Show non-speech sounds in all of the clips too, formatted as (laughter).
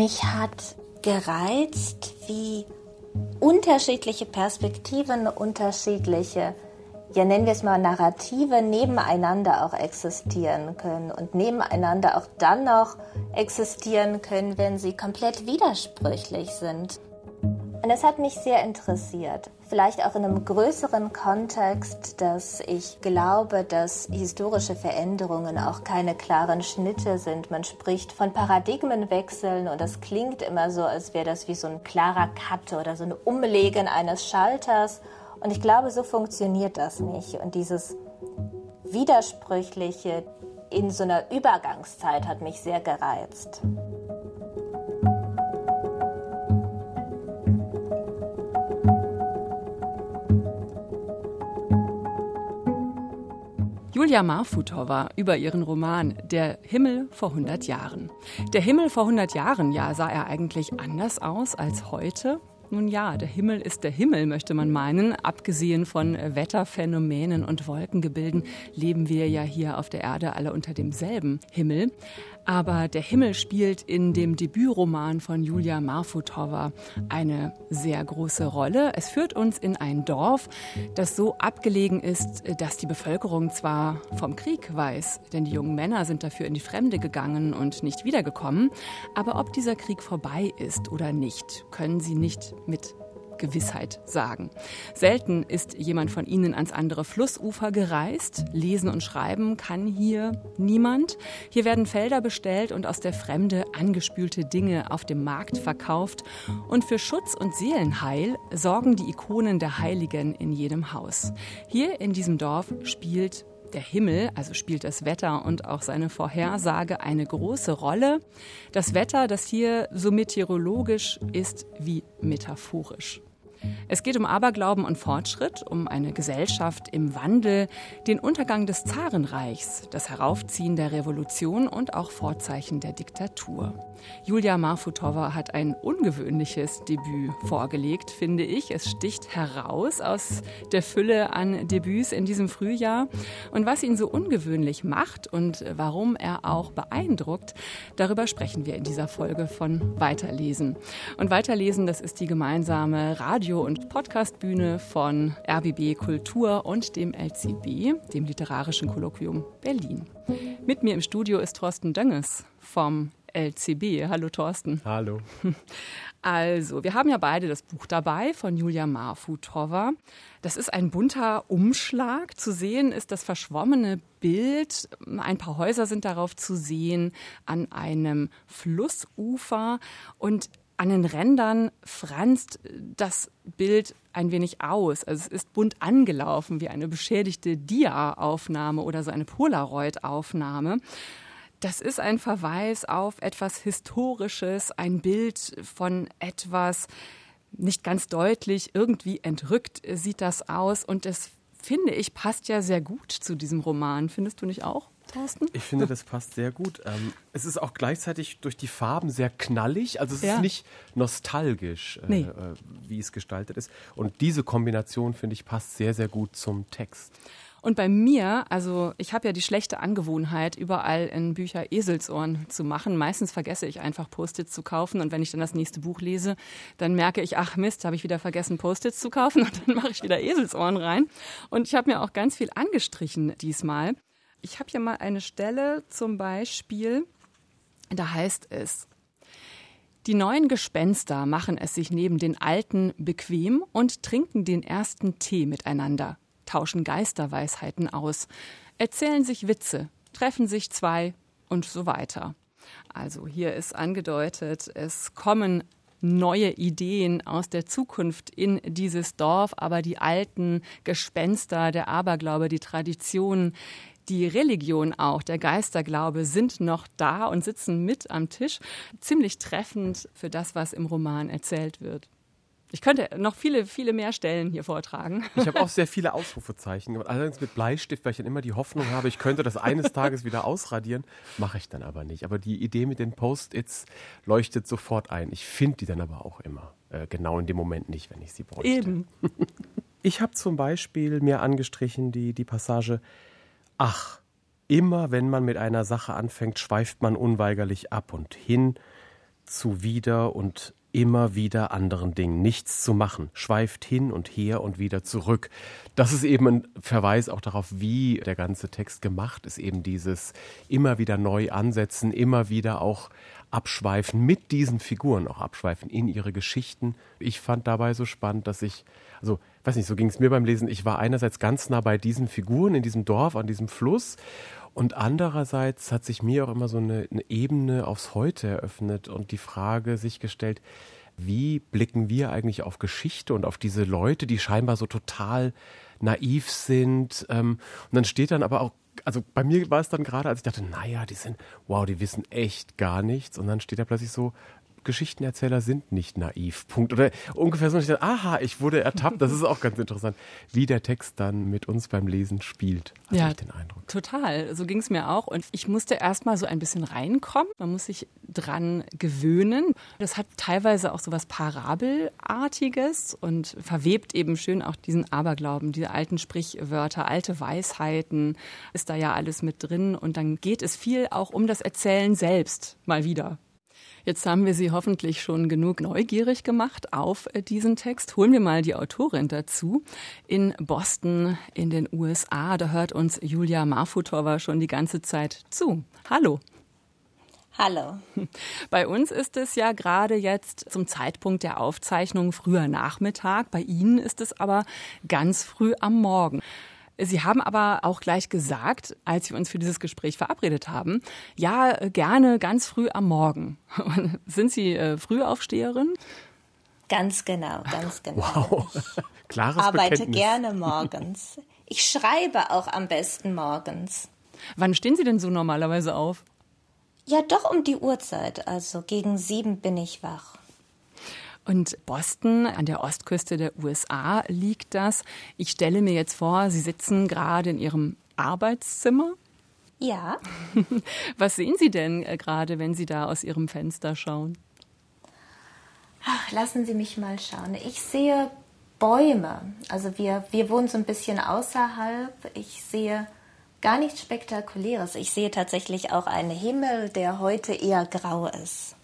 Mich hat gereizt, wie unterschiedliche Perspektiven, unterschiedliche, ja nennen wir es mal Narrative, nebeneinander auch existieren können und nebeneinander auch dann noch existieren können, wenn sie komplett widersprüchlich sind. Und das hat mich sehr interessiert. Vielleicht auch in einem größeren Kontext, dass ich glaube, dass historische Veränderungen auch keine klaren Schnitte sind. Man spricht von Paradigmenwechseln und das klingt immer so, als wäre das wie so ein klarer Cut oder so ein Umlegen eines Schalters. Und ich glaube, so funktioniert das nicht. Und dieses Widersprüchliche in so einer Übergangszeit hat mich sehr gereizt. Julia Marfutova über ihren Roman Der Himmel vor 100 Jahren. Der Himmel vor 100 Jahren, ja, sah er eigentlich anders aus als heute? Nun ja, der Himmel ist der Himmel, möchte man meinen. Abgesehen von Wetterphänomenen und Wolkengebilden leben wir ja hier auf der Erde alle unter demselben Himmel. Aber der Himmel spielt in dem Debütroman von Julia Marfutova eine sehr große Rolle. Es führt uns in ein Dorf, das so abgelegen ist, dass die Bevölkerung zwar vom Krieg weiß, denn die jungen Männer sind dafür in die Fremde gegangen und nicht wiedergekommen, aber ob dieser Krieg vorbei ist oder nicht, können sie nicht mit Gewissheit sagen. Selten ist jemand von ihnen ans andere Flussufer gereist. Lesen und schreiben kann hier niemand. Hier werden Felder bestellt und aus der Fremde angespülte Dinge auf dem Markt verkauft. Und für Schutz und Seelenheil sorgen die Ikonen der Heiligen in jedem Haus. Hier in diesem Dorf spielt der Himmel, also spielt das Wetter und auch seine Vorhersage eine große Rolle. Das Wetter, das hier so meteorologisch ist wie metaphorisch. Es geht um Aberglauben und Fortschritt, um eine Gesellschaft im Wandel, den Untergang des Zarenreichs, das Heraufziehen der Revolution und auch Vorzeichen der Diktatur. Julia Marfutova hat ein ungewöhnliches Debüt vorgelegt, finde ich. Es sticht heraus aus der Fülle an Debüts in diesem Frühjahr. Und was ihn so ungewöhnlich macht und warum er auch beeindruckt, darüber sprechen wir in dieser Folge von Weiterlesen. Und Weiterlesen, das ist die gemeinsame Radio- und Podcastbühne von RBB Kultur und dem LCB, dem Literarischen Kolloquium Berlin. Mit mir im Studio ist Thorsten Dönges vom LCB. Hallo Thorsten. Hallo. (laughs) Also, wir haben ja beide das Buch dabei von Julia Marfutova. Das ist ein bunter Umschlag. Zu sehen ist das verschwommene Bild. Ein paar Häuser sind darauf zu sehen an einem Flussufer und an den Rändern franzt das Bild ein wenig aus. Also es ist bunt angelaufen wie eine beschädigte Dia-Aufnahme oder so eine Polaroid-Aufnahme. Das ist ein Verweis auf etwas Historisches, ein Bild von etwas nicht ganz deutlich, irgendwie entrückt sieht das aus. Und das finde ich passt ja sehr gut zu diesem Roman. Findest du nicht auch? Thorsten? Ich finde, das passt sehr gut. Ähm, es ist auch gleichzeitig durch die Farben sehr knallig. Also es ja. ist nicht nostalgisch, äh, nee. äh, wie es gestaltet ist. Und diese Kombination, finde ich, passt sehr, sehr gut zum Text. Und bei mir, also ich habe ja die schlechte Angewohnheit, überall in Bücher Eselsohren zu machen. Meistens vergesse ich einfach Post-its zu kaufen und wenn ich dann das nächste Buch lese, dann merke ich, ach Mist, habe ich wieder vergessen Post-its zu kaufen (laughs) und dann mache ich wieder Eselsohren rein. Und ich habe mir auch ganz viel angestrichen diesmal. Ich habe hier mal eine Stelle zum Beispiel, da heißt es, die neuen Gespenster machen es sich neben den alten bequem und trinken den ersten Tee miteinander tauschen Geisterweisheiten aus, erzählen sich Witze, treffen sich zwei und so weiter. Also hier ist angedeutet, es kommen neue Ideen aus der Zukunft in dieses Dorf, aber die alten Gespenster, der Aberglaube, die Traditionen, die Religion auch, der Geisterglaube sind noch da und sitzen mit am Tisch. Ziemlich treffend für das, was im Roman erzählt wird. Ich könnte noch viele, viele mehr Stellen hier vortragen. (laughs) Ich habe auch sehr viele Ausrufezeichen gemacht. Allerdings mit Bleistift, weil ich dann immer die Hoffnung habe, ich könnte das eines (laughs) Tages wieder ausradieren. Mache ich dann aber nicht. Aber die Idee mit den Post-its leuchtet sofort ein. Ich finde die dann aber auch immer. Äh, genau in dem Moment nicht, wenn ich sie bräuchte. Eben. (laughs) Ich habe zum Beispiel mir angestrichen die, die Passage, ach, immer wenn man mit einer Sache anfängt, schweift man unweigerlich ab und hin zu wieder und immer wieder anderen Dingen, nichts zu machen, schweift hin und her und wieder zurück. Das ist eben ein Verweis auch darauf, wie der ganze Text gemacht ist, eben dieses immer wieder neu ansetzen, immer wieder auch abschweifen, mit diesen Figuren auch abschweifen in ihre Geschichten. Ich fand dabei so spannend, dass ich, also weiß nicht, so ging es mir beim Lesen, ich war einerseits ganz nah bei diesen Figuren in diesem Dorf, an diesem Fluss und andererseits hat sich mir auch immer so eine, eine Ebene aufs Heute eröffnet und die Frage sich gestellt, wie blicken wir eigentlich auf Geschichte und auf diese Leute, die scheinbar so total naiv sind. Ähm, und dann steht dann aber auch, also bei mir war es dann gerade, als ich dachte, naja, die sind, wow, die wissen echt gar nichts. Und dann steht da plötzlich so, Geschichtenerzähler sind nicht naiv. Punkt. Oder ungefähr so, ich dachte, aha, ich wurde ertappt. Das ist auch ganz interessant, wie der Text dann mit uns beim Lesen spielt. ja, ich den Eindruck. Total. So ging es mir auch. Und ich musste erst mal so ein bisschen reinkommen. Man muss sich dran gewöhnen. Das hat teilweise auch so was Parabelartiges und verwebt eben schön auch diesen Aberglauben, diese alten Sprichwörter, alte Weisheiten, ist da ja alles mit drin. Und dann geht es viel auch um das Erzählen selbst mal wieder. Jetzt haben wir Sie hoffentlich schon genug neugierig gemacht auf äh, diesen Text. Holen wir mal die Autorin dazu. In Boston in den USA, da hört uns Julia Marfutova schon die ganze Zeit zu. Hallo. Hallo. (laughs) Bei uns ist es ja gerade jetzt zum Zeitpunkt der Aufzeichnung früher Nachmittag. Bei Ihnen ist es aber ganz früh am Morgen. Sie haben aber auch gleich gesagt, als wir uns für dieses Gespräch verabredet haben, ja, gerne ganz früh am Morgen. (laughs) Sind Sie äh, Frühaufsteherin? Ganz genau, ganz (laughs) genau. Wow. Klares ich arbeite Bekenntnis. gerne morgens. Ich schreibe auch am besten morgens. Wann stehen Sie denn so normalerweise auf? Ja, doch um die Uhrzeit. Also gegen sieben bin ich wach. Und Boston an der Ostküste der USA liegt das. Ich stelle mir jetzt vor, Sie sitzen gerade in Ihrem Arbeitszimmer. Ja. (laughs) Was sehen Sie denn äh, gerade, wenn Sie da aus Ihrem Fenster schauen? Ach, lassen Sie mich mal schauen. Ich sehe Bäume. Also wir, wir wohnen so ein bisschen außerhalb. Ich sehe gar nichts Spektakuläres. Ich sehe tatsächlich auch einen Himmel, der heute eher grau ist.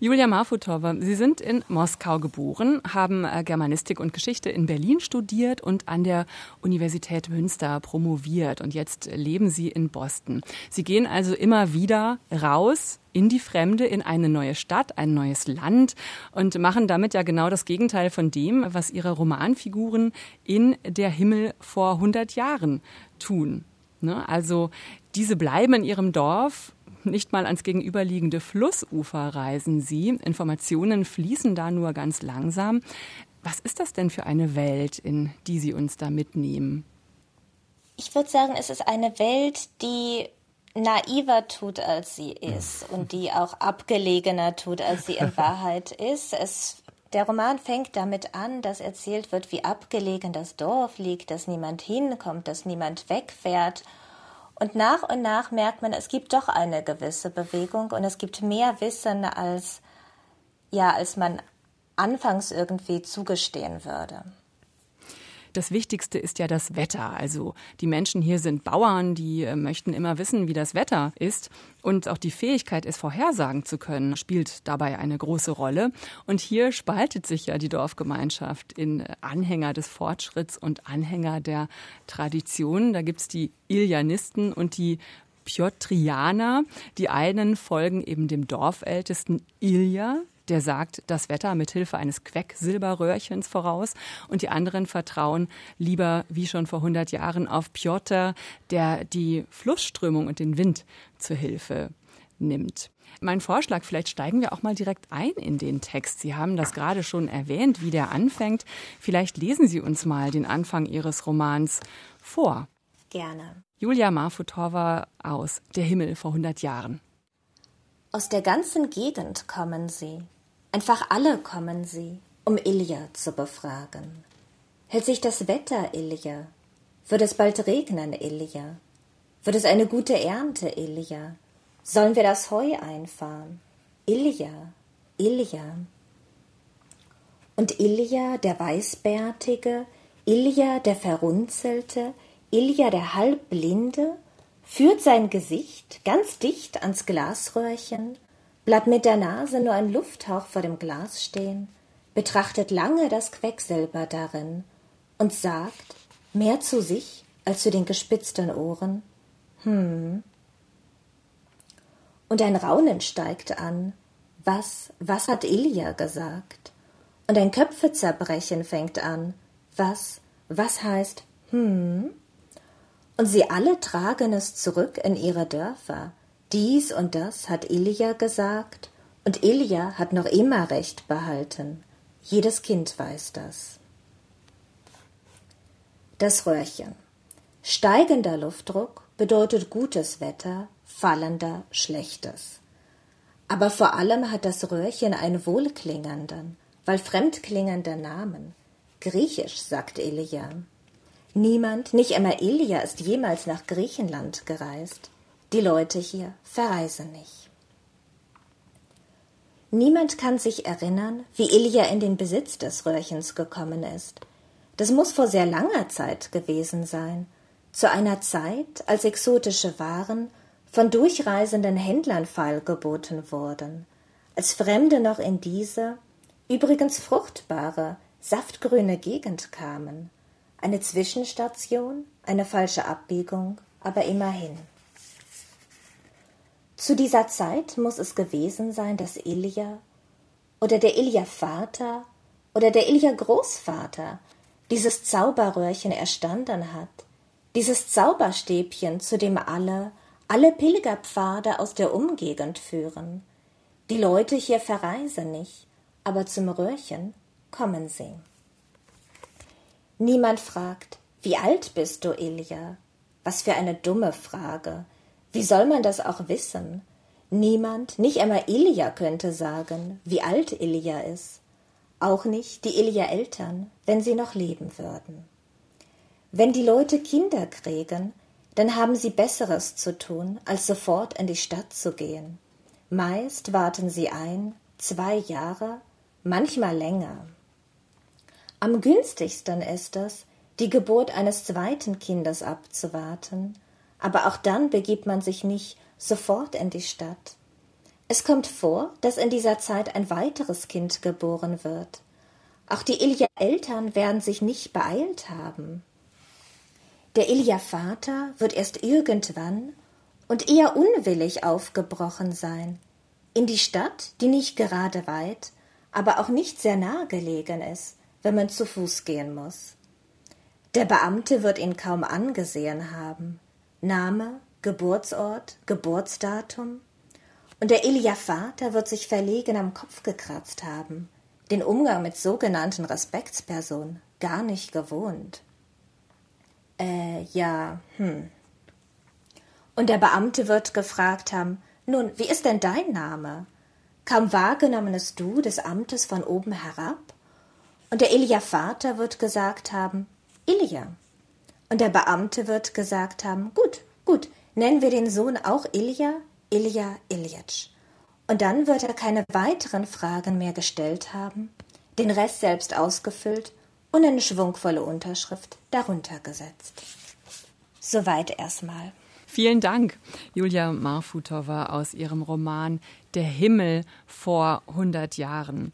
Julia Marfutova, Sie sind in Moskau geboren, haben äh, Germanistik und Geschichte in Berlin studiert und an der Universität Münster promoviert. Und jetzt leben Sie in Boston. Sie gehen also immer wieder raus in die Fremde, in eine neue Stadt, ein neues Land und machen damit ja genau das Gegenteil von dem, was ihre Romanfiguren in Der Himmel vor 100 Jahren tun. Ne? Also diese bleiben in ihrem Dorf nicht mal ans gegenüberliegende Flussufer reisen sie. Informationen fließen da nur ganz langsam. Was ist das denn für eine Welt, in die Sie uns da mitnehmen? Ich würde sagen, es ist eine Welt, die naiver tut, als sie ist und die auch abgelegener tut, als sie in (laughs) Wahrheit ist. Es, der Roman fängt damit an, dass erzählt wird, wie abgelegen das Dorf liegt, dass niemand hinkommt, dass niemand wegfährt und nach und nach merkt man, es gibt doch eine gewisse Bewegung und es gibt mehr Wissen, als, ja, als man anfangs irgendwie zugestehen würde. Das Wichtigste ist ja das Wetter. Also die Menschen hier sind Bauern, die äh, möchten immer wissen, wie das Wetter ist. Und auch die Fähigkeit, es vorhersagen zu können, spielt dabei eine große Rolle. Und hier spaltet sich ja die Dorfgemeinschaft in Anhänger des Fortschritts und Anhänger der Tradition. Da gibt's die Ilianisten und die Piotrianer. Die einen folgen eben dem Dorfältesten Ilja, der sagt das Wetter mit Hilfe eines Quecksilberröhrchens voraus und die anderen vertrauen lieber wie schon vor 100 Jahren auf Piotr, der die Flussströmung und den Wind zur Hilfe nimmt. Mein Vorschlag, vielleicht steigen wir auch mal direkt ein in den Text. Sie haben das gerade schon erwähnt, wie der anfängt. Vielleicht lesen Sie uns mal den Anfang Ihres Romans vor. Gerne. Julia Marfutova aus Der Himmel vor 100 Jahren. Aus der ganzen Gegend kommen sie. Einfach alle kommen sie, um Ilja zu befragen. Hält sich das Wetter, Ilja? Wird es bald regnen, Ilja? Wird es eine gute Ernte, Ilja? Sollen wir das Heu einfahren? Ilja, Ilja. Und Ilja, der Weißbärtige, Ilja, der Verrunzelte, Ilja, der Halbblinde, führt sein Gesicht ganz dicht ans Glasröhrchen, bleibt mit der Nase nur ein Lufthauch vor dem Glas stehen, betrachtet lange das Quecksilber darin und sagt, mehr zu sich als zu den gespitzten Ohren, hm. Und ein Raunen steigt an. Was, was hat Ilja gesagt? Und ein Köpfezerbrechen fängt an. Was, was heißt, hm? Und sie alle tragen es zurück in ihre Dörfer. Dies und das hat Ilja gesagt, und Ilja hat noch immer Recht behalten. Jedes Kind weiß das. Das Röhrchen. Steigender Luftdruck bedeutet gutes Wetter, fallender schlechtes. Aber vor allem hat das Röhrchen einen wohlklingenden, weil fremdklingender Namen. Griechisch, sagt Elia. Niemand, nicht einmal Elia, ist jemals nach Griechenland gereist. Die Leute hier verreisen nicht. Niemand kann sich erinnern, wie Elia in den Besitz des Röhrchens gekommen ist. Das muss vor sehr langer Zeit gewesen sein, zu einer Zeit, als exotische Waren von durchreisenden Händlern feilgeboten wurden, als Fremde noch in diese, übrigens fruchtbare, saftgrüne Gegend kamen. Eine Zwischenstation, eine falsche Abbiegung, aber immerhin. Zu dieser Zeit muss es gewesen sein, dass Ilja oder der Ilja Vater oder der Ilja Großvater dieses Zauberröhrchen erstanden hat, dieses Zauberstäbchen, zu dem alle, alle Pilgerpfade aus der Umgegend führen. Die Leute hier verreisen nicht, aber zum Röhrchen kommen sie. Niemand fragt, wie alt bist du, Ilja? Was für eine dumme Frage. Wie soll man das auch wissen? Niemand, nicht einmal Ilja könnte sagen, wie alt Ilja ist. Auch nicht die Ilja-Eltern, wenn sie noch leben würden. Wenn die Leute Kinder kriegen, dann haben sie Besseres zu tun, als sofort in die Stadt zu gehen. Meist warten sie ein, zwei Jahre, manchmal länger. Am günstigsten ist es, die Geburt eines zweiten Kindes abzuwarten, aber auch dann begibt man sich nicht sofort in die Stadt. Es kommt vor, dass in dieser Zeit ein weiteres Kind geboren wird. Auch die Ilja-Eltern werden sich nicht beeilt haben. Der Ilja-Vater wird erst irgendwann und eher unwillig aufgebrochen sein, in die Stadt, die nicht gerade weit, aber auch nicht sehr nahe gelegen ist, wenn man zu Fuß gehen muss. Der Beamte wird ihn kaum angesehen haben. Name, Geburtsort, Geburtsdatum. Und der Ilja-Vater wird sich verlegen am Kopf gekratzt haben, den Umgang mit sogenannten Respektspersonen gar nicht gewohnt. Äh, ja, hm. Und der Beamte wird gefragt haben, nun, wie ist denn dein Name? Kaum wahrgenommenes Du des Amtes von oben herab? Und der Ilja Vater wird gesagt haben, Ilja. Und der Beamte wird gesagt haben, gut, gut, nennen wir den Sohn auch Ilja, Ilja Iljatsch. Und dann wird er keine weiteren Fragen mehr gestellt haben, den Rest selbst ausgefüllt und eine schwungvolle Unterschrift darunter gesetzt. Soweit erstmal. Vielen Dank, Julia Marfutova aus ihrem Roman Der Himmel vor 100 Jahren.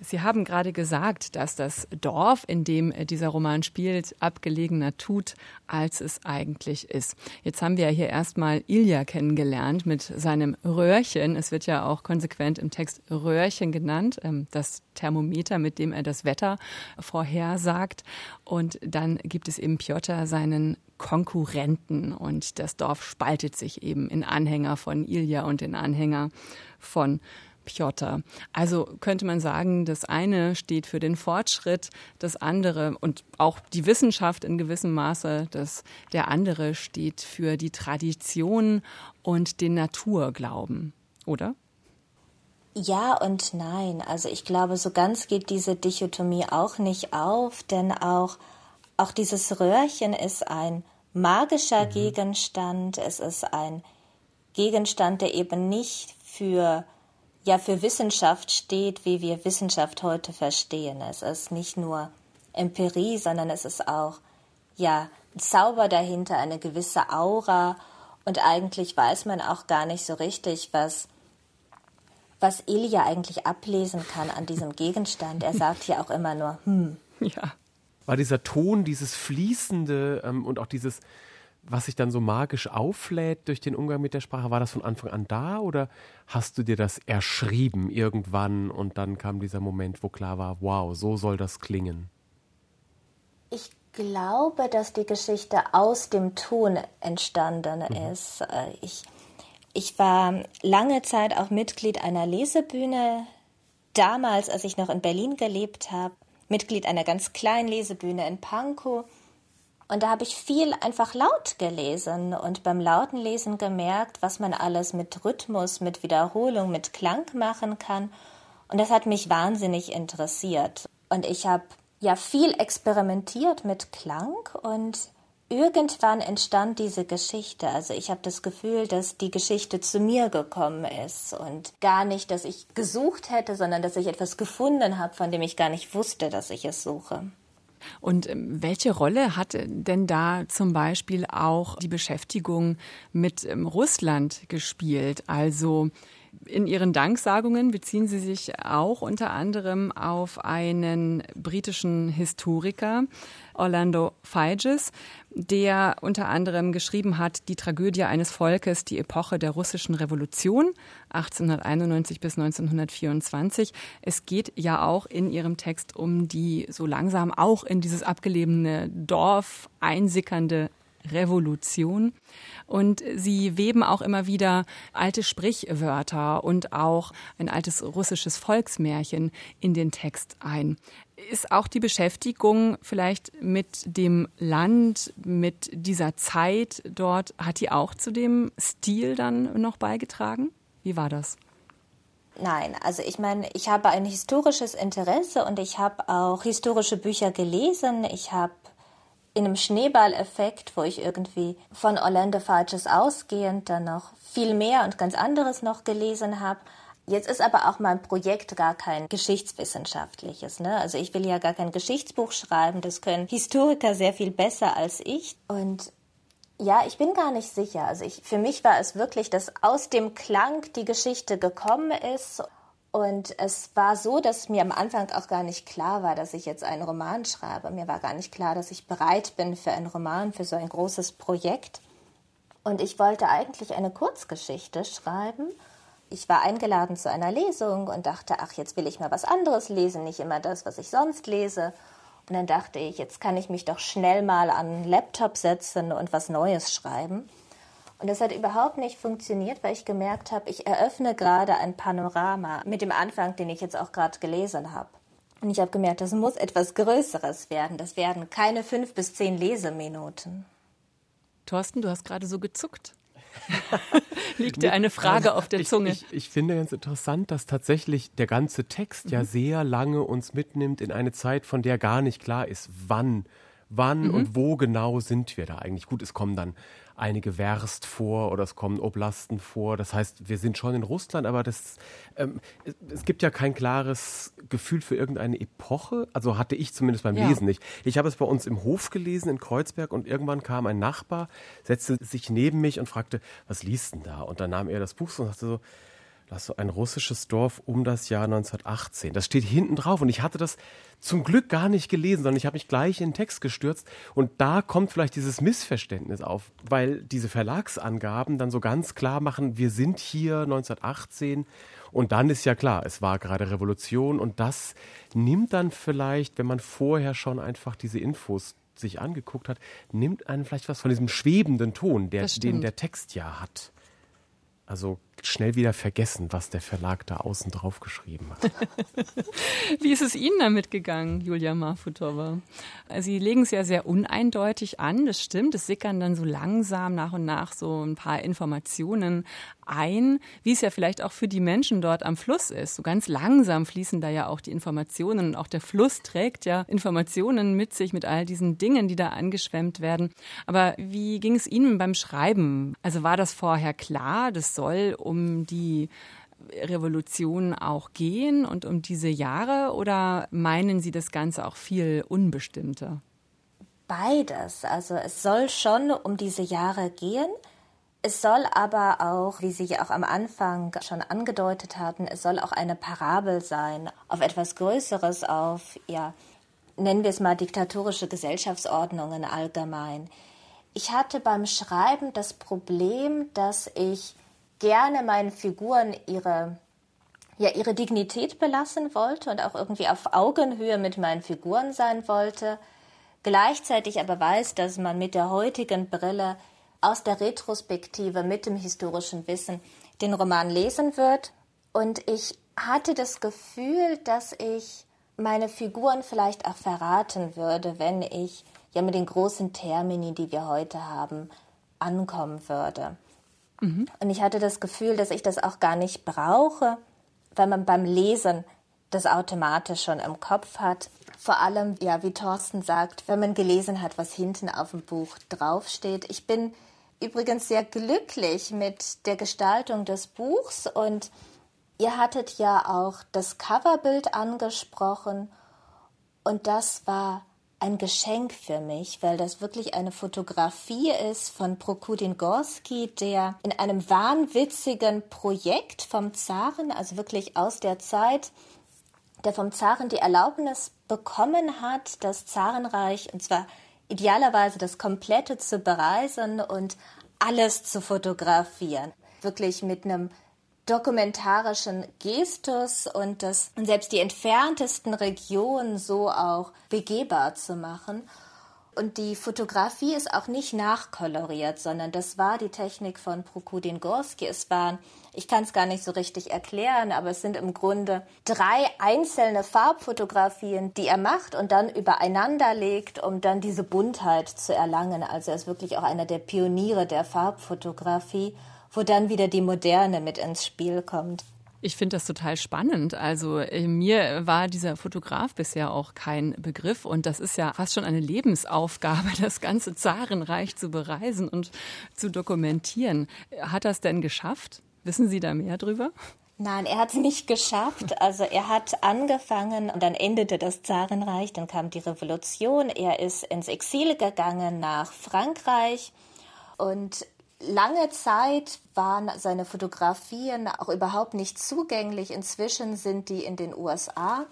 Sie haben gerade gesagt, dass das Dorf, in dem dieser Roman spielt, abgelegener tut, als es eigentlich ist. Jetzt haben wir ja hier erstmal Ilja kennengelernt mit seinem Röhrchen. Es wird ja auch konsequent im Text Röhrchen genannt, ähm, das Thermometer, mit dem er das Wetter vorhersagt. Und dann gibt es eben Piotr, seinen Konkurrenten. Und das Dorf spaltet sich eben in Anhänger von Ilja und in Anhänger von Piotr. Also könnte man sagen, das eine steht für den Fortschritt, das andere und auch die Wissenschaft in gewissem Maße, das, der andere steht für die Tradition und den Naturglauben, oder? Ja und nein. Also ich glaube, so ganz geht diese Dichotomie auch nicht auf, denn auch, auch dieses Röhrchen ist ein magischer mhm. Gegenstand. Es ist ein Gegenstand, der eben nicht für ja für Wissenschaft steht, wie wir Wissenschaft heute verstehen. Es ist nicht nur Empirie, sondern es ist auch ja Zauber dahinter, eine gewisse Aura und eigentlich weiß man auch gar nicht so richtig, was was Ilja eigentlich ablesen kann an diesem Gegenstand. Er sagt ja auch immer nur, hm. Ja. War dieser Ton, dieses Fließende ähm, und auch dieses, was sich dann so magisch auflädt durch den Umgang mit der Sprache, war das von Anfang an da oder hast du dir das erschrieben irgendwann und dann kam dieser Moment, wo klar war, wow, so soll das klingen? Ich glaube, dass die Geschichte aus dem Ton entstanden mhm. ist. Äh, ich, ich war lange Zeit auch Mitglied einer Lesebühne. Damals, als ich noch in Berlin gelebt habe, Mitglied einer ganz kleinen Lesebühne in Pankow. Und da habe ich viel einfach laut gelesen und beim lauten Lesen gemerkt, was man alles mit Rhythmus, mit Wiederholung, mit Klang machen kann. Und das hat mich wahnsinnig interessiert. Und ich habe ja viel experimentiert mit Klang und irgendwann entstand diese Geschichte. Also ich habe das Gefühl, dass die Geschichte zu mir gekommen ist und gar nicht, dass ich gesucht hätte, sondern dass ich etwas gefunden habe, von dem ich gar nicht wusste, dass ich es suche. Und ähm, welche Rolle hat denn da zum Beispiel auch die Beschäftigung mit ähm, Russland gespielt? Also in Ihren Danksagungen beziehen Sie sich auch unter anderem auf einen britischen Historiker, Orlando Figes, der unter anderem geschrieben hat, die Tragödie eines Volkes, die Epoche der russischen Revolution 1891 bis 1924. Es geht ja auch in Ihrem Text um die so langsam auch in dieses abgelegene Dorf einsickernde Revolution. Und sie weben auch immer wieder alte Sprichwörter und auch ein altes russisches Volksmärchen in den Text ein. Ist auch die Beschäftigung vielleicht mit dem Land, mit dieser Zeit dort, hat die auch zu dem Stil dann noch beigetragen? Wie war das? Nein, also ich meine, ich habe ein historisches Interesse und ich habe auch historische Bücher gelesen. Ich habe in einem Schneeballeffekt, wo ich irgendwie von Orlando Falches ausgehend dann noch viel mehr und ganz anderes noch gelesen habe. Jetzt ist aber auch mein Projekt gar kein geschichtswissenschaftliches. Ne? Also ich will ja gar kein Geschichtsbuch schreiben. Das können Historiker sehr viel besser als ich. Und ja, ich bin gar nicht sicher. Also ich, für mich war es wirklich, dass aus dem Klang die Geschichte gekommen ist und es war so, dass mir am Anfang auch gar nicht klar war, dass ich jetzt einen Roman schreibe. Mir war gar nicht klar, dass ich bereit bin für einen Roman, für so ein großes Projekt. Und ich wollte eigentlich eine Kurzgeschichte schreiben. Ich war eingeladen zu einer Lesung und dachte, ach, jetzt will ich mal was anderes lesen, nicht immer das, was ich sonst lese. Und dann dachte ich, jetzt kann ich mich doch schnell mal an einen Laptop setzen und was Neues schreiben. Und das hat überhaupt nicht funktioniert, weil ich gemerkt habe, ich eröffne gerade ein Panorama mit dem Anfang, den ich jetzt auch gerade gelesen habe. Und ich habe gemerkt, das muss etwas Größeres werden. Das werden keine fünf bis zehn Leseminuten. Thorsten, du hast gerade so gezuckt. (laughs) Liegt dir eine Frage auf der Zunge? Ich, ich, ich, finde ganz interessant, dass tatsächlich der ganze Text mhm. ja sehr lange uns mitnimmt in eine Zeit, von der gar nicht klar ist, wann, wann mhm. und wo genau sind wir da eigentlich. Gut, es kommen dann einige Werst vor oder es kommen Oblasten vor. Das heißt, wir sind schon in Russland, aber das, ähm, es, es, gibt ja kein klares Gefühl für irgendeine Epoche. Also hatte ich zumindest beim ja. Lesen nicht. Ich habe es bei uns im Hof gelesen in Kreuzberg und irgendwann kam ein Nachbar, setzte sich neben mich und fragte, was liest denn da? Und dann nahm er das Buch und sagte so, das so ein russisches Dorf um das Jahr 1918. Das steht hinten drauf und ich hatte das zum Glück gar nicht gelesen, sondern ich habe mich gleich in den Text gestürzt und da kommt vielleicht dieses Missverständnis auf, weil diese Verlagsangaben dann so ganz klar machen, wir sind hier 1918 und dann ist ja klar, es war gerade Revolution und das nimmt dann vielleicht, wenn man vorher schon einfach diese Infos sich angeguckt hat, nimmt einen vielleicht was von diesem schwebenden Ton, der, den der Text ja hat. Also schnell wieder vergessen, was der Verlag da außen drauf geschrieben hat. (laughs) Wie ist es Ihnen damit gegangen, Julia Marfutova? Sie legen es ja sehr uneindeutig an, das stimmt. Es sickern dann so langsam nach und nach so ein paar Informationen ein, wie es ja vielleicht auch für die Menschen dort am Fluss ist. So ganz langsam fließen da ja auch die Informationen und auch der Fluss trägt ja Informationen mit sich, mit all diesen Dingen, die da angeschwemmt werden. Aber wie ging es Ihnen beim Schreiben? Also war das vorher klar, das soll um die Revolution auch gehen und um diese Jahre oder meinen Sie das Ganze auch viel unbestimmter? Beides. Also es soll schon um diese Jahre gehen. Es soll aber auch, wie Sie auch am Anfang schon angedeutet hatten, es soll auch eine Parabel sein auf etwas Größeres, auf, ja, nennen wir es mal diktatorische Gesellschaftsordnungen allgemein. Ich hatte beim Schreiben das Problem, dass ich gerne meinen Figuren ihre, ja, ihre Dignität belassen wollte und auch irgendwie auf Augenhöhe mit meinen Figuren sein wollte. Gleichzeitig aber weiß, dass man mit der heutigen Brille aus der Retrospektive mit dem historischen Wissen den Roman lesen wird. Und ich hatte das Gefühl, dass ich meine Figuren vielleicht auch verraten würde, wenn ich ja mit den großen Termini, die wir heute haben, ankommen würde. Mhm. Und ich hatte das Gefühl, dass ich das auch gar nicht brauche, weil man beim Lesen das automatisch schon im Kopf hat. Vor allem, ja, wie Thorsten sagt, wenn man gelesen hat, was hinten auf dem Buch draufsteht. Ich bin übrigens sehr glücklich mit der Gestaltung des Buchs und ihr hattet ja auch das Coverbild angesprochen und das war ein Geschenk für mich, weil das wirklich eine Fotografie ist von Prokudin Gorski, der in einem wahnwitzigen Projekt vom Zaren, also wirklich aus der Zeit, der vom Zaren die Erlaubnis bekommen hat, das Zarenreich, und zwar idealerweise das komplette zu bereisen und alles zu fotografieren. Wirklich mit einem dokumentarischen Gestus und das und selbst die entferntesten Regionen so auch begehbar zu machen. Und die Fotografie ist auch nicht nachkoloriert, sondern das war die Technik von Prokudin Gorski. Es waren, ich kann es gar nicht so richtig erklären, aber es sind im Grunde drei einzelne Farbfotografien, die er macht und dann übereinander legt, um dann diese Buntheit zu erlangen. Also er ist wirklich auch einer der Pioniere der Farbfotografie, wo dann wieder die Moderne mit ins Spiel kommt. Ich finde das total spannend. Also äh, mir war dieser Fotograf bisher auch kein Begriff und das ist ja fast schon eine Lebensaufgabe, (laughs) das ganze Zarenreich zu bereisen und zu dokumentieren. Hat er es denn geschafft? Wissen Sie da mehr drüber? Nein, er hat es nicht geschafft. Also er hat angefangen und dann endete das Zarenreich, dann kam die Revolution. Er ist ins Exil gegangen nach Frankreich und Lange Zeit waren seine Fotografien auch überhaupt nicht zugänglich. Inzwischen sind die in den USA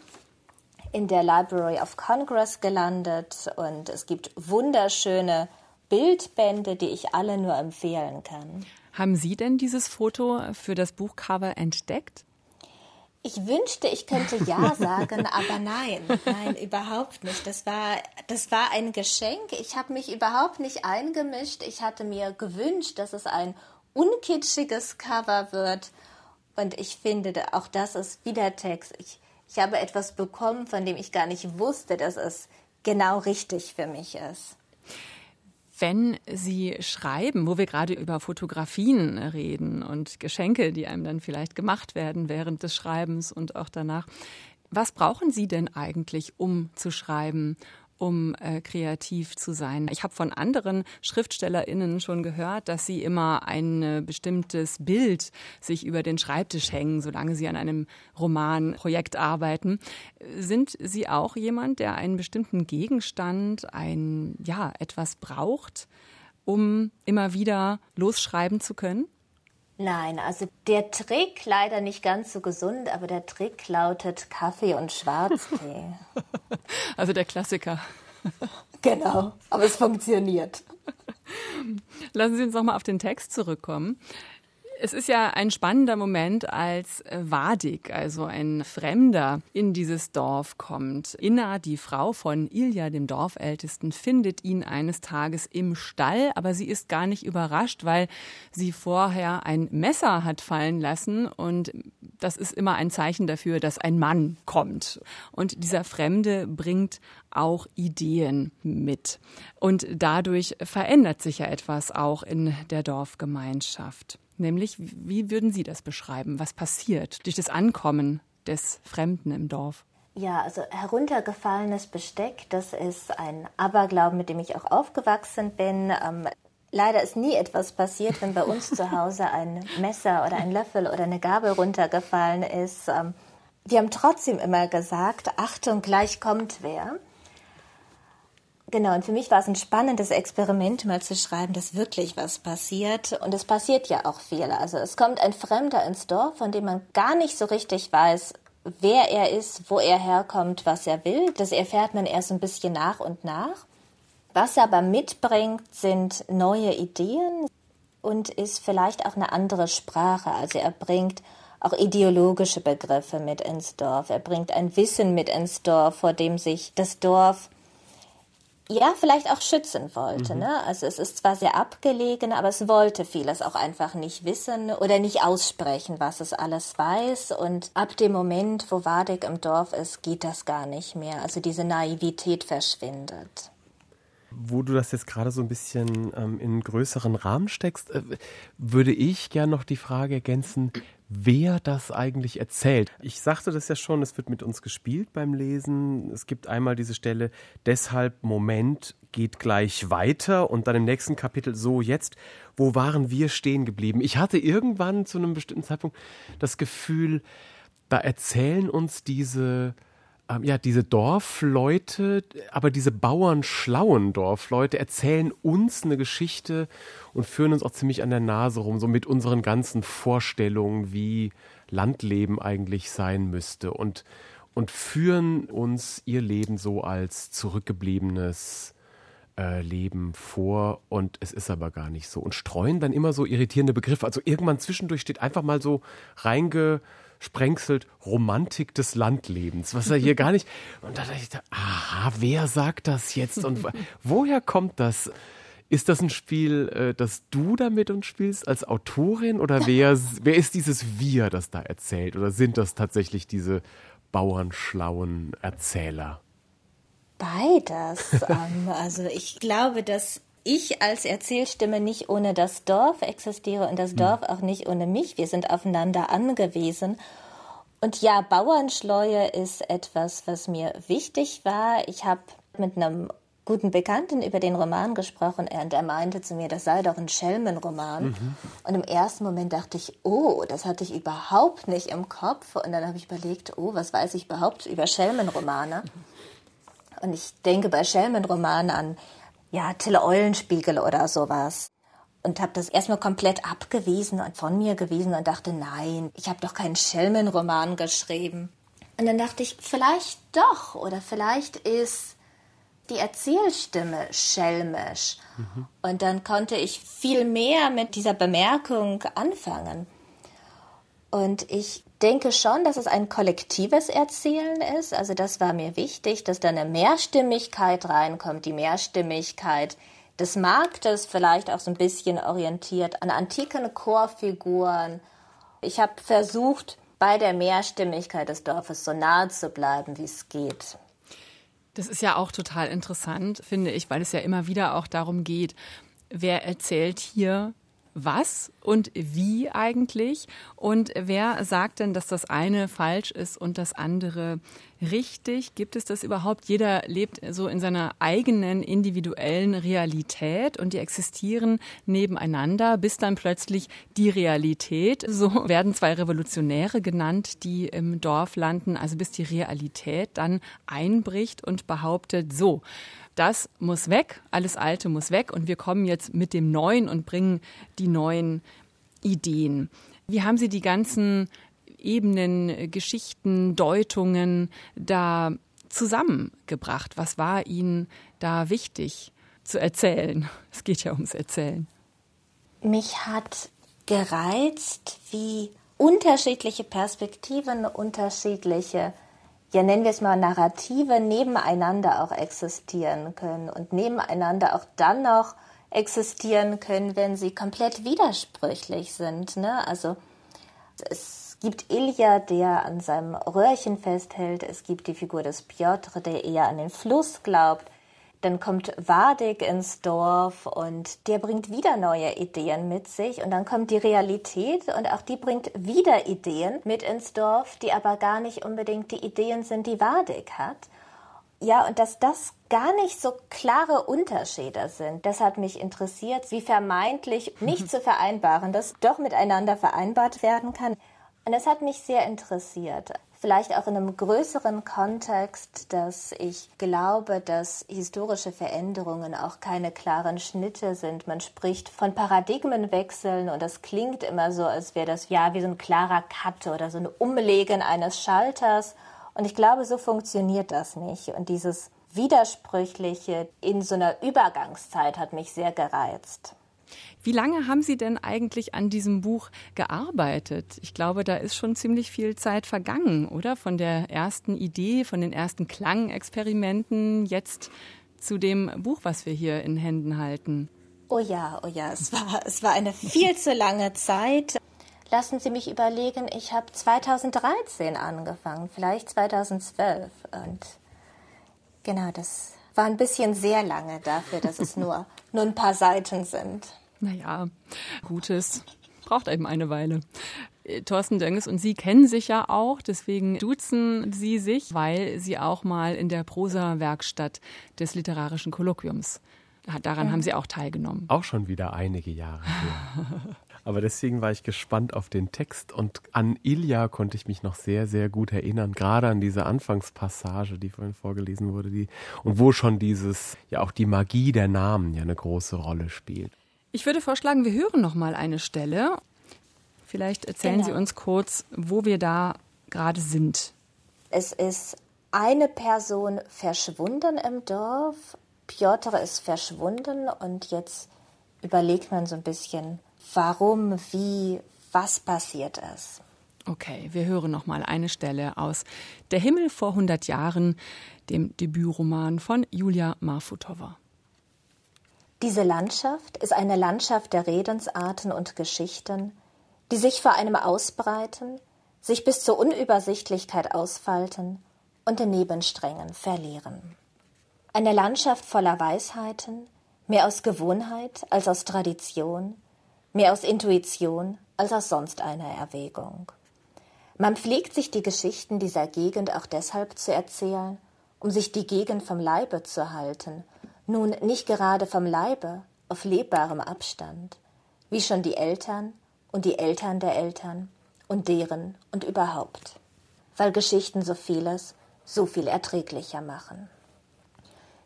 in der Library of Congress gelandet und es gibt wunderschöne Bildbände, die ich alle nur empfehlen kann. Haben Sie denn dieses Foto für das Buchcover entdeckt? Ich wünschte, ich könnte ja (laughs) sagen, aber nein, nein, überhaupt nicht. Das war, das war ein Geschenk. Ich habe mich überhaupt nicht eingemischt. Ich hatte mir gewünscht, dass es ein unkitschiges Cover wird. Und ich finde, auch das ist wieder Text. Ich, ich habe etwas bekommen, von dem ich gar nicht wusste, dass es genau richtig für mich ist wenn Sie schreiben, wo wir gerade über Fotografien reden und Geschenke, die einem dann vielleicht gemacht werden während des Schreibens und auch danach, was brauchen Sie denn eigentlich, um zu schreiben? Um äh, kreativ zu sein. Ich habe von anderen Schriftstellerinnen schon gehört, dass sie immer ein äh, bestimmtes Bild sich über den Schreibtisch hängen, solange sie an einem Romanprojekt arbeiten. Sind Sie auch jemand, der einen bestimmten Gegenstand, ein ja etwas braucht, um immer wieder losschreiben zu können? Nein, also der Trick leider nicht ganz so gesund, aber der Trick lautet Kaffee und Schwarztee. (laughs) also der Klassiker. genau, aber es funktioniert. Lassen Sie uns nochmal auf den Text zurückkommen. Es ist ja ein spannender Moment, als Wadig, also ein Fremder, in dieses Dorf kommt. Inna, die Frau von Ilja, dem Dorfältesten, findet ihn eines Tages im Stall, aber sie ist gar nicht überrascht, weil sie vorher ein Messer hat fallen lassen und das ist immer ein Zeichen dafür, dass ein Mann kommt. Und dieser Fremde bringt auch Ideen mit. Und dadurch verändert sich ja etwas auch in der Dorfgemeinschaft. Nämlich, wie würden Sie das beschreiben? Was passiert durch das Ankommen des Fremden im Dorf? Ja, also heruntergefallenes Besteck, das ist ein Aberglauben, mit dem ich auch aufgewachsen bin. Ähm, leider ist nie etwas passiert, wenn bei uns zu Hause ein Messer oder ein Löffel oder eine Gabel runtergefallen ist. Ähm, wir haben trotzdem immer gesagt, Achtung, gleich kommt wer. Genau, und für mich war es ein spannendes Experiment, mal zu schreiben, dass wirklich was passiert. Und es passiert ja auch viel. Also es kommt ein Fremder ins Dorf, von dem man gar nicht so richtig weiß, wer er ist, wo er herkommt, was er will. Das erfährt man erst ein bisschen nach und nach. Was er aber mitbringt, sind neue Ideen und ist vielleicht auch eine andere Sprache. Also er bringt auch ideologische Begriffe mit ins Dorf. Er bringt ein Wissen mit ins Dorf, vor dem sich das Dorf ja, vielleicht auch schützen wollte. Mhm. Ne? Also es ist zwar sehr abgelegen, aber es wollte vieles auch einfach nicht wissen oder nicht aussprechen, was es alles weiß. Und ab dem Moment, wo Wadek im Dorf ist, geht das gar nicht mehr. Also diese Naivität verschwindet. Wo du das jetzt gerade so ein bisschen ähm, in einen größeren Rahmen steckst, äh, würde ich gerne noch die Frage ergänzen, wer das eigentlich erzählt. Ich sagte das ja schon, es wird mit uns gespielt beim Lesen. Es gibt einmal diese Stelle, deshalb Moment geht gleich weiter und dann im nächsten Kapitel so jetzt, wo waren wir stehen geblieben? Ich hatte irgendwann zu einem bestimmten Zeitpunkt das Gefühl, da erzählen uns diese ähm, ja, diese Dorfleute, aber diese bauernschlauen Dorfleute erzählen uns eine Geschichte und führen uns auch ziemlich an der Nase rum, so mit unseren ganzen Vorstellungen, wie Landleben eigentlich sein müsste und, und führen uns ihr Leben so als zurückgebliebenes äh, Leben vor und es ist aber gar nicht so und streuen dann immer so irritierende Begriffe. Also irgendwann zwischendurch steht einfach mal so reinge Sprengselt Romantik des Landlebens, was er hier gar nicht. Und da dachte ich, aha, wer sagt das jetzt und (laughs) woher kommt das? Ist das ein Spiel, äh, das du damit uns spielst als Autorin oder wer, (laughs) wer ist dieses Wir, das da erzählt? Oder sind das tatsächlich diese bauernschlauen Erzähler? Beides. (laughs) Ähm, also ich glaube, dass ich als Erzählstimme nicht ohne das Dorf existiere und das hm. Dorf auch nicht ohne mich. Wir sind aufeinander angewiesen. Und ja, Bauernschleue ist etwas, was mir wichtig war. Ich habe mit einem guten Bekannten über den Roman gesprochen und er meinte zu mir, das sei doch ein Schelmenroman. Mhm. Und im ersten Moment dachte ich, oh, das hatte ich überhaupt nicht im Kopf. Und dann habe ich überlegt, oh, was weiß ich überhaupt über Schelmenromane? Und ich denke bei Schelmenromanen an ja, Till Eulenspiegel oder sowas. Und habe das erstmal komplett abgewiesen und von mir gewiesen und dachte, nein, ich habe doch keinen Schelmenroman geschrieben. Und dann dachte ich, vielleicht doch oder vielleicht ist die Erzählstimme schelmisch. Mhm. Und dann konnte ich viel mehr mit dieser Bemerkung anfangen. Und ich denke schon, dass es ein kollektives Erzählen ist. Also das war mir wichtig, dass da eine Mehrstimmigkeit reinkommt, die Mehrstimmigkeit des Marktes, vielleicht auch so ein bisschen orientiert an antiken Chorfiguren. Ich habe versucht, bei der Mehrstimmigkeit des Dorfes so nahe zu bleiben, wie es geht. Das ist ja auch total interessant, finde ich, weil es ja immer wieder auch darum geht, wer erzählt hier was und wie eigentlich und wer sagt denn, dass das eine falsch ist und das andere richtig? Gibt es das überhaupt? Jeder lebt so in seiner eigenen individuellen Realität und die existieren nebeneinander, bis dann plötzlich die Realität, so werden zwei Revolutionäre genannt, die im Dorf landen, also bis die Realität dann einbricht und behauptet, so, das muss weg, alles Alte muss weg und wir kommen jetzt mit dem Neuen und bringen die neuen Ideen. Wie haben Sie die ganzen Ebenen, Geschichten, Deutungen da zusammengebracht? Was war Ihnen da wichtig zu erzählen? (laughs) Es geht ja ums Erzählen. Mich hat gereizt, wie unterschiedliche Perspektiven, unterschiedliche ja nennen wir es mal Narrative nebeneinander auch existieren können und nebeneinander auch dann noch existieren können, wenn sie komplett widersprüchlich sind. Ne? Also es gibt Ilja, der an seinem Röhrchen festhält, es gibt die Figur des Piotr, der eher an den Fluss glaubt, dann kommt Wadig ins Dorf und der bringt wieder neue Ideen mit sich. Und dann kommt die Realität und auch die bringt wieder Ideen mit ins Dorf, die aber gar nicht unbedingt die Ideen sind, die Wadig hat. Ja, und dass das gar nicht so klare Unterschiede sind. Das hat mich interessiert, wie vermeintlich (laughs) nicht zu vereinbaren das doch miteinander vereinbart werden kann. Und das hat mich sehr interessiert. Vielleicht auch in einem größeren Kontext, dass ich glaube, dass historische Veränderungen auch keine klaren Schnitte sind. Man spricht von Paradigmenwechseln und das klingt immer so, als wäre das ja wie so ein klarer Cut oder so ein Umlegen eines Schalters. Und ich glaube, so funktioniert das nicht. Und dieses Widersprüchliche in so einer Übergangszeit hat mich sehr gereizt. Wie lange haben Sie denn eigentlich an diesem Buch gearbeitet? Ich glaube, da ist schon ziemlich viel Zeit vergangen, oder? Von der ersten Idee, von den ersten Klangexperimenten jetzt zu dem Buch, was wir hier in Händen halten. Oh ja, oh ja, es war, es war eine viel zu lange Zeit. Lassen Sie mich überlegen, ich habe 2013 angefangen, vielleicht 2012. Und genau, das war ein bisschen sehr lange dafür, dass es nur, nur ein paar Seiten sind. Naja, Gutes braucht eben eine Weile. Äh, Thorsten Dönges und Sie kennen sich ja auch, deswegen duzen Sie sich, weil Sie auch mal in der Prosa-Werkstatt des literarischen Kolloquiums, daran ja. haben Sie auch teilgenommen. Auch schon wieder einige Jahre. (laughs) Aber deswegen war ich gespannt auf den Text und an Ilja konnte ich mich noch sehr, sehr gut erinnern, gerade an diese Anfangspassage, die vorhin vorgelesen wurde, die, und wo schon dieses, ja auch die Magie der Namen ja eine große Rolle spielt. Ich würde vorschlagen, wir hören noch mal eine Stelle. Vielleicht erzählen genau. Sie uns kurz, wo wir da gerade sind. Es ist eine Person verschwunden im Dorf. Piotr ist verschwunden und jetzt überlegt man so ein bisschen, warum, wie, was passiert ist. Okay, wir hören noch mal eine Stelle aus Der Himmel vor 100 Jahren, dem Debütroman von Julia Marfutova. Diese Landschaft ist eine Landschaft der Redensarten und Geschichten, die sich vor einem ausbreiten, sich bis zur Unübersichtlichkeit ausfalten und in Nebensträngen verlieren. Eine Landschaft voller Weisheiten, mehr aus Gewohnheit als aus Tradition, mehr aus Intuition als aus sonst einer Erwägung. Man pflegt sich die Geschichten dieser Gegend auch deshalb zu erzählen, um sich die Gegend vom Leibe zu halten nun nicht gerade vom Leibe, auf lebbarem Abstand, wie schon die Eltern und die Eltern der Eltern und deren und überhaupt, weil Geschichten so vieles so viel erträglicher machen.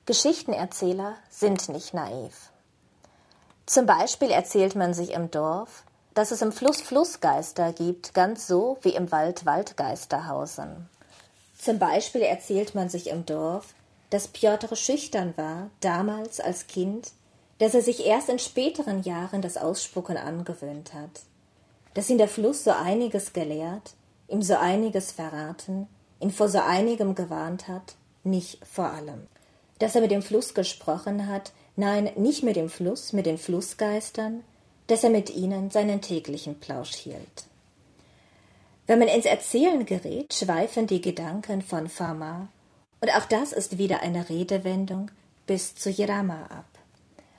Geschichtenerzähler sind nicht naiv. Zum Beispiel erzählt man sich im Dorf, dass es im Fluss Flussgeister gibt, ganz so wie im Wald Waldgeister hausen. Zum Beispiel erzählt man sich im Dorf, dass Piotr schüchtern war, damals als Kind, dass er sich erst in späteren Jahren das Ausspucken angewöhnt hat, dass ihn der Fluss so einiges gelehrt, ihm so einiges verraten, ihn vor so einigem gewarnt hat, nicht vor allem. Dass er mit dem Fluss gesprochen hat, nein, nicht mit dem Fluss, mit den Flussgeistern, dass er mit ihnen seinen täglichen Plausch hielt. Wenn man ins Erzählen gerät, schweifen die Gedanken von Fama und auch das ist wieder eine Redewendung bis zu Jirama ab.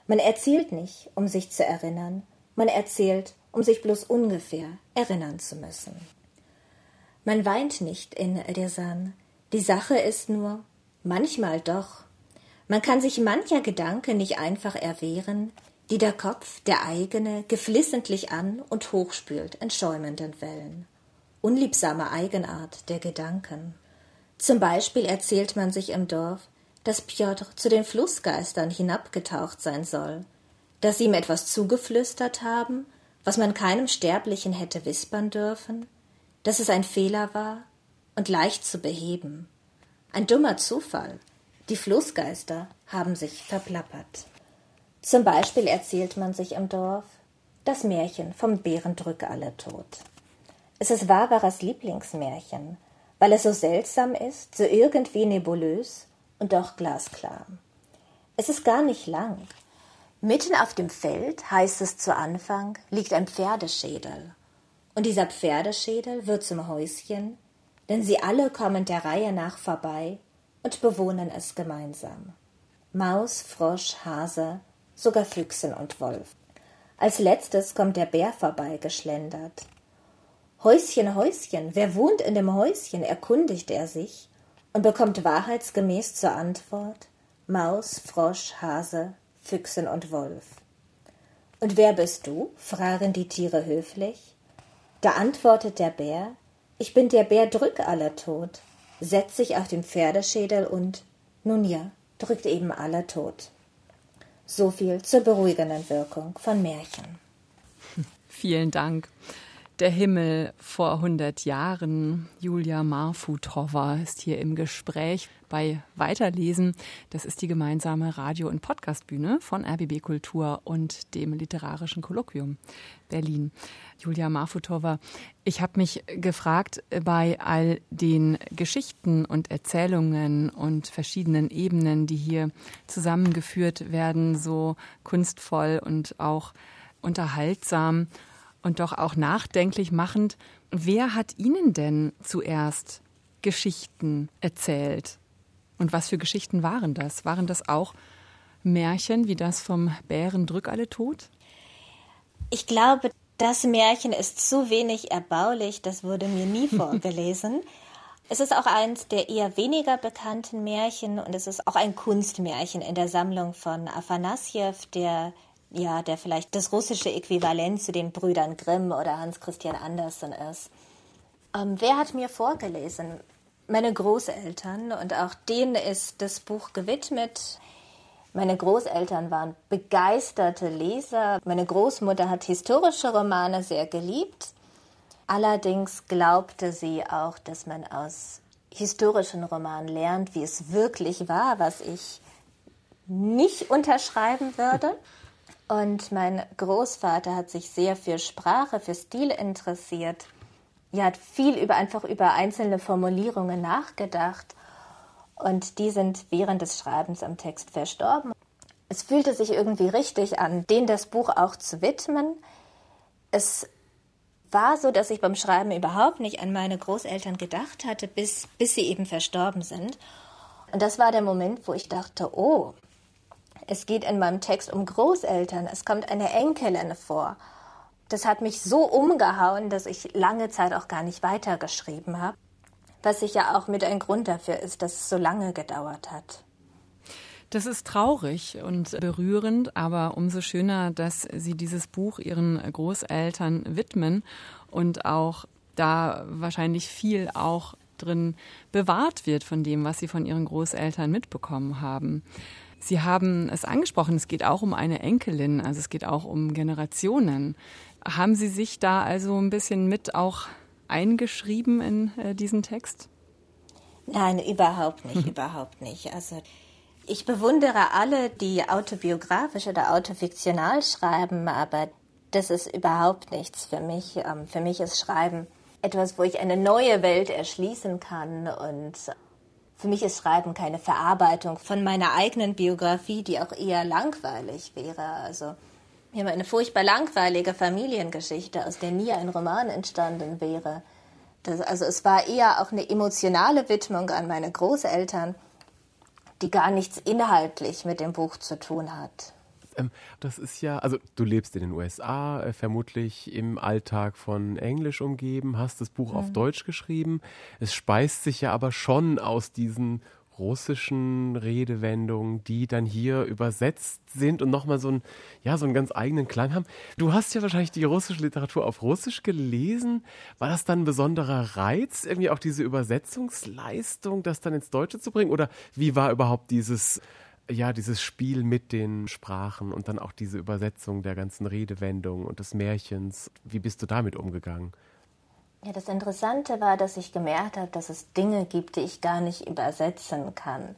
Man erzählt nicht, um sich zu erinnern, man erzählt, um sich bloß ungefähr erinnern zu müssen. Man weint nicht in Resan. Die Sache ist nur, manchmal doch. Man kann sich mancher Gedanke nicht einfach erwehren, die der Kopf, der eigene, geflissentlich an und hochspült in schäumenden Wellen. Unliebsame Eigenart der Gedanken. Zum Beispiel erzählt man sich im Dorf, dass Piotr zu den Flussgeistern hinabgetaucht sein soll, dass sie ihm etwas zugeflüstert haben, was man keinem Sterblichen hätte wispern dürfen, dass es ein Fehler war und leicht zu beheben. Ein dummer Zufall. Die Flussgeister haben sich verplappert. Zum Beispiel erzählt man sich im Dorf das Märchen vom Bären drücke alle tot. Es ist Barbaras Lieblingsmärchen, weil es so seltsam ist, so irgendwie nebulös und doch glasklar. Es ist gar nicht lang. Mitten auf dem Feld, heißt es zu Anfang, liegt ein Pferdeschädel. Und dieser Pferdeschädel wird zum Häuschen, denn sie alle kommen der Reihe nach vorbei und bewohnen es gemeinsam. Maus, Frosch, Hase, sogar Füchsen und Wolf. Als letztes kommt der Bär vorbeigeschlendert. Häuschen, Häuschen, wer wohnt in dem Häuschen? erkundigt er sich und bekommt wahrheitsgemäß zur Antwort Maus, Frosch, Hase, Füchsen und Wolf. Und wer bist du? fragen die Tiere höflich. Da antwortet der Bär, Ich bin der Bär Drück aller tot, setzt sich auf den Pferdeschädel und, nun ja, drückt eben aller tot. So viel zur beruhigenden Wirkung von Märchen. (laughs) Vielen Dank. Der Himmel vor 100 Jahren. Julia Marfutova ist hier im Gespräch bei Weiterlesen. Das ist die gemeinsame Radio- und Podcastbühne von RBB Kultur und dem Literarischen Kolloquium Berlin. Julia Marfutova, ich habe mich gefragt, bei all den Geschichten und Erzählungen und verschiedenen Ebenen, die hier zusammengeführt werden, so kunstvoll und auch unterhaltsam, und doch auch nachdenklich machend. Wer hat Ihnen denn zuerst Geschichten erzählt? Und was für Geschichten waren das? Waren das auch Märchen wie das vom Bären Drück alle tot? Ich glaube, das Märchen ist zu wenig erbaulich, das wurde mir nie (laughs) vorgelesen. Es ist auch eins der eher weniger bekannten Märchen und es ist auch ein Kunstmärchen in der Sammlung von Afanassjew, der ja, der vielleicht das russische Äquivalent zu den Brüdern Grimm oder Hans Christian Andersen ist. Ähm, wer hat mir vorgelesen? Meine Großeltern und auch denen ist das Buch gewidmet. Meine Großeltern waren begeisterte Leser. Meine Großmutter hat historische Romane sehr geliebt. Allerdings glaubte sie auch, dass man aus historischen Romanen lernt, wie es wirklich war, was ich nicht unterschreiben würde. (laughs) Und mein Großvater hat sich sehr für Sprache, für Stil interessiert. Er hat viel über einfach über einzelne Formulierungen nachgedacht. Und die sind während des Schreibens am Text verstorben. Es fühlte sich irgendwie richtig an, denen das Buch auch zu widmen. Es war so, dass ich beim Schreiben überhaupt nicht an meine Großeltern gedacht hatte, bis, bis sie eben verstorben sind. Und das war der Moment, wo ich dachte, oh, es geht in meinem Text um Großeltern. Es kommt eine Enkelin vor. Das hat mich so umgehauen, dass ich lange Zeit auch gar nicht weitergeschrieben habe. Was sicher auch mit ein Grund dafür ist, dass es so lange gedauert hat. Das ist traurig und berührend, aber umso schöner, dass Sie dieses Buch Ihren Großeltern widmen und auch da wahrscheinlich viel auch drin bewahrt wird von dem, was Sie von Ihren Großeltern mitbekommen haben. Sie haben es angesprochen, es geht auch um eine Enkelin, also es geht auch um Generationen. Haben Sie sich da also ein bisschen mit auch eingeschrieben in äh, diesen Text? Nein, überhaupt nicht, (laughs) überhaupt nicht. Also ich bewundere alle, die autobiografisch oder autofiktional schreiben, aber das ist überhaupt nichts für mich. Ähm, für mich ist Schreiben etwas, wo ich eine neue Welt erschließen kann und für mich ist Schreiben keine Verarbeitung von meiner eigenen Biografie, die auch eher langweilig wäre. Also wir haben eine furchtbar langweilige Familiengeschichte, aus der nie ein Roman entstanden wäre. Das, also es war eher auch eine emotionale Widmung an meine Großeltern, die gar nichts inhaltlich mit dem Buch zu tun hat. Ähm, das ist ja, also du lebst in den USA, äh, vermutlich im Alltag von Englisch umgeben, hast das Buch mhm. auf Deutsch geschrieben. Es speist sich ja aber schon aus diesen russischen Redewendungen, die dann hier übersetzt sind und nochmal so einen, ja, so einen ganz eigenen Klang haben. Du hast ja wahrscheinlich die russische Literatur auf Russisch gelesen. War das dann ein besonderer Reiz, irgendwie auch diese Übersetzungsleistung, das dann ins Deutsche zu bringen? Oder wie war überhaupt dieses ja, dieses Spiel mit den Sprachen und dann auch diese Übersetzung der ganzen Redewendungen und des Märchens. Wie bist du damit umgegangen? Ja, das Interessante war, dass ich gemerkt habe, dass es Dinge gibt, die ich gar nicht übersetzen kann.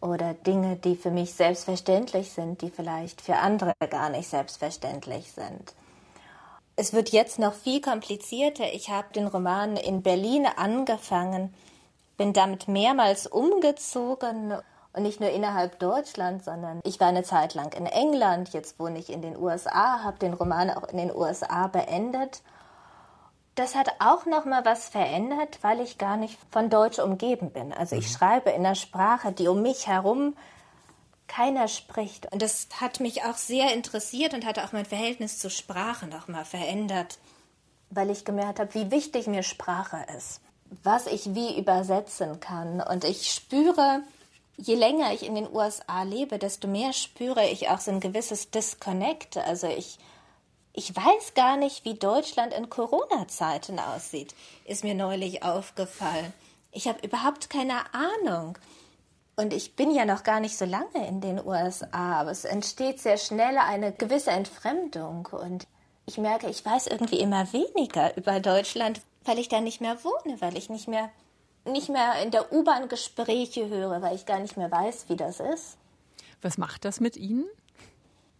Oder Dinge, die für mich selbstverständlich sind, die vielleicht für andere gar nicht selbstverständlich sind. Es wird jetzt noch viel komplizierter. Ich habe den Roman in Berlin angefangen, bin damit mehrmals umgezogen und nicht nur innerhalb Deutschlands, sondern ich war eine Zeit lang in England, jetzt wohne ich in den USA, habe den Roman auch in den USA beendet. Das hat auch noch mal was verändert, weil ich gar nicht von Deutsch umgeben bin. Also ich mhm. schreibe in einer Sprache, die um mich herum keiner spricht. Und das hat mich auch sehr interessiert und hat auch mein Verhältnis zur Sprache noch mal verändert, weil ich gemerkt habe, wie wichtig mir Sprache ist, was ich wie übersetzen kann. Und ich spüre, je länger ich in den USA lebe, desto mehr spüre ich auch so ein gewisses Disconnect. Also ich Ich weiß gar nicht, wie Deutschland in Corona-Zeiten aussieht, ist mir neulich aufgefallen. Ich habe überhaupt keine Ahnung. Und ich bin ja noch gar nicht so lange in den USA, aber es entsteht sehr schnell eine gewisse Entfremdung. Und ich merke, ich weiß irgendwie immer weniger über Deutschland, weil ich da nicht mehr wohne, weil ich nicht mehr, nicht mehr in der U-Bahn Gespräche höre, weil ich gar nicht mehr weiß, wie das ist. Was macht das mit Ihnen?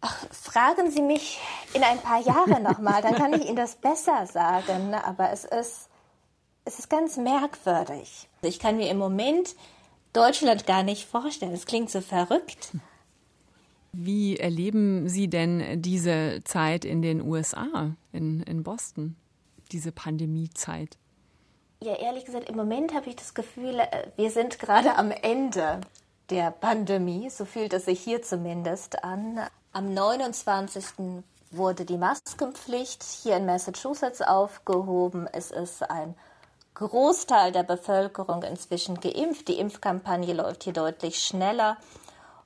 Ach, fragen Sie mich in ein paar Jahren nochmal, dann kann ich Ihnen das besser sagen. Aber es ist, es ist ganz merkwürdig. Ich kann mir im Moment Deutschland gar nicht vorstellen. Es klingt so verrückt. Wie erleben Sie denn diese Zeit in den USA, in, in Boston, diese Pandemiezeit? Ja, ehrlich gesagt, im Moment habe ich das Gefühl, äh, wir sind gerade am Ende der Pandemie. So fühlt es sich hier zumindest an. Am 29. wurde die Maskenpflicht hier in Massachusetts aufgehoben. Es ist ein Großteil der Bevölkerung inzwischen geimpft. Die Impfkampagne läuft hier deutlich schneller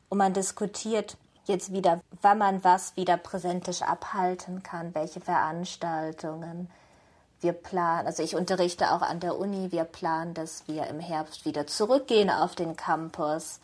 und man diskutiert jetzt wieder, wann man was wieder präsentisch abhalten kann, welche Veranstaltungen. Wir planen, also ich unterrichte auch an der Uni, wir planen, dass wir im Herbst wieder zurückgehen auf den Campus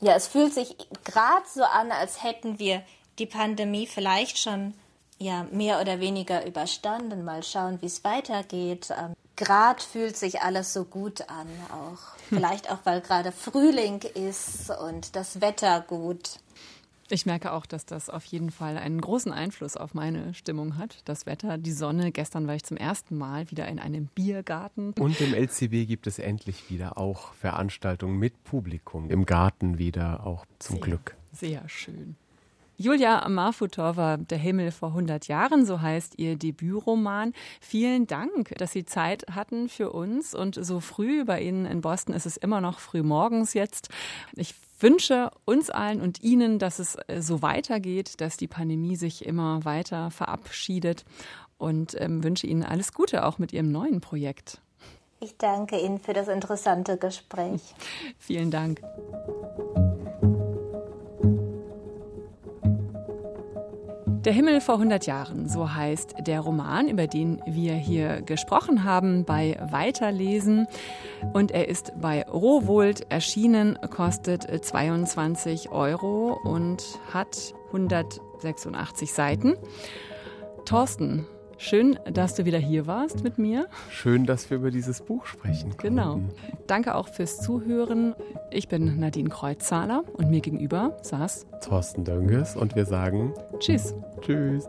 ja, es fühlt sich gerade so an, als hätten wir die Pandemie vielleicht schon ja mehr oder weniger überstanden. Mal schauen, wie es weitergeht. Ähm, gerade fühlt sich alles so gut an, auch vielleicht auch, weil gerade Frühling ist und das Wetter gut. Ich merke auch, dass das auf jeden Fall einen großen Einfluss auf meine Stimmung hat. Das Wetter, die Sonne. Gestern war ich zum ersten Mal wieder in einem Biergarten. Und im LCB gibt es endlich wieder auch Veranstaltungen mit Publikum. Im Garten wieder auch zum sehr, Glück. Sehr schön. Julia Marfutova, Der Himmel vor 100 Jahren, so heißt ihr Debütroman. Vielen Dank, dass Sie Zeit hatten für uns und so früh. Bei Ihnen in Boston ist es immer noch früh morgens jetzt. Ich wünsche uns allen und Ihnen, dass es äh, so weitergeht, dass die Pandemie sich immer weiter verabschiedet und ähm, wünsche Ihnen alles Gute auch mit Ihrem neuen Projekt. Ich danke Ihnen für das interessante Gespräch. (laughs) Vielen Dank. Der Himmel vor 100 Jahren, so heißt der Roman, über den wir hier gesprochen haben bei Weiterlesen. Und er ist bei Rowohlt erschienen, kostet 22 Euro und hat 186 Seiten. Thorsten, Schön, dass du wieder hier warst mit mir. Schön, dass wir über dieses Buch sprechen können. Genau. Danke auch fürs Zuhören. Ich bin Nadine Kreuzzahler und mir gegenüber saß Thorsten Dönges und wir sagen Tschüss. Tschüss.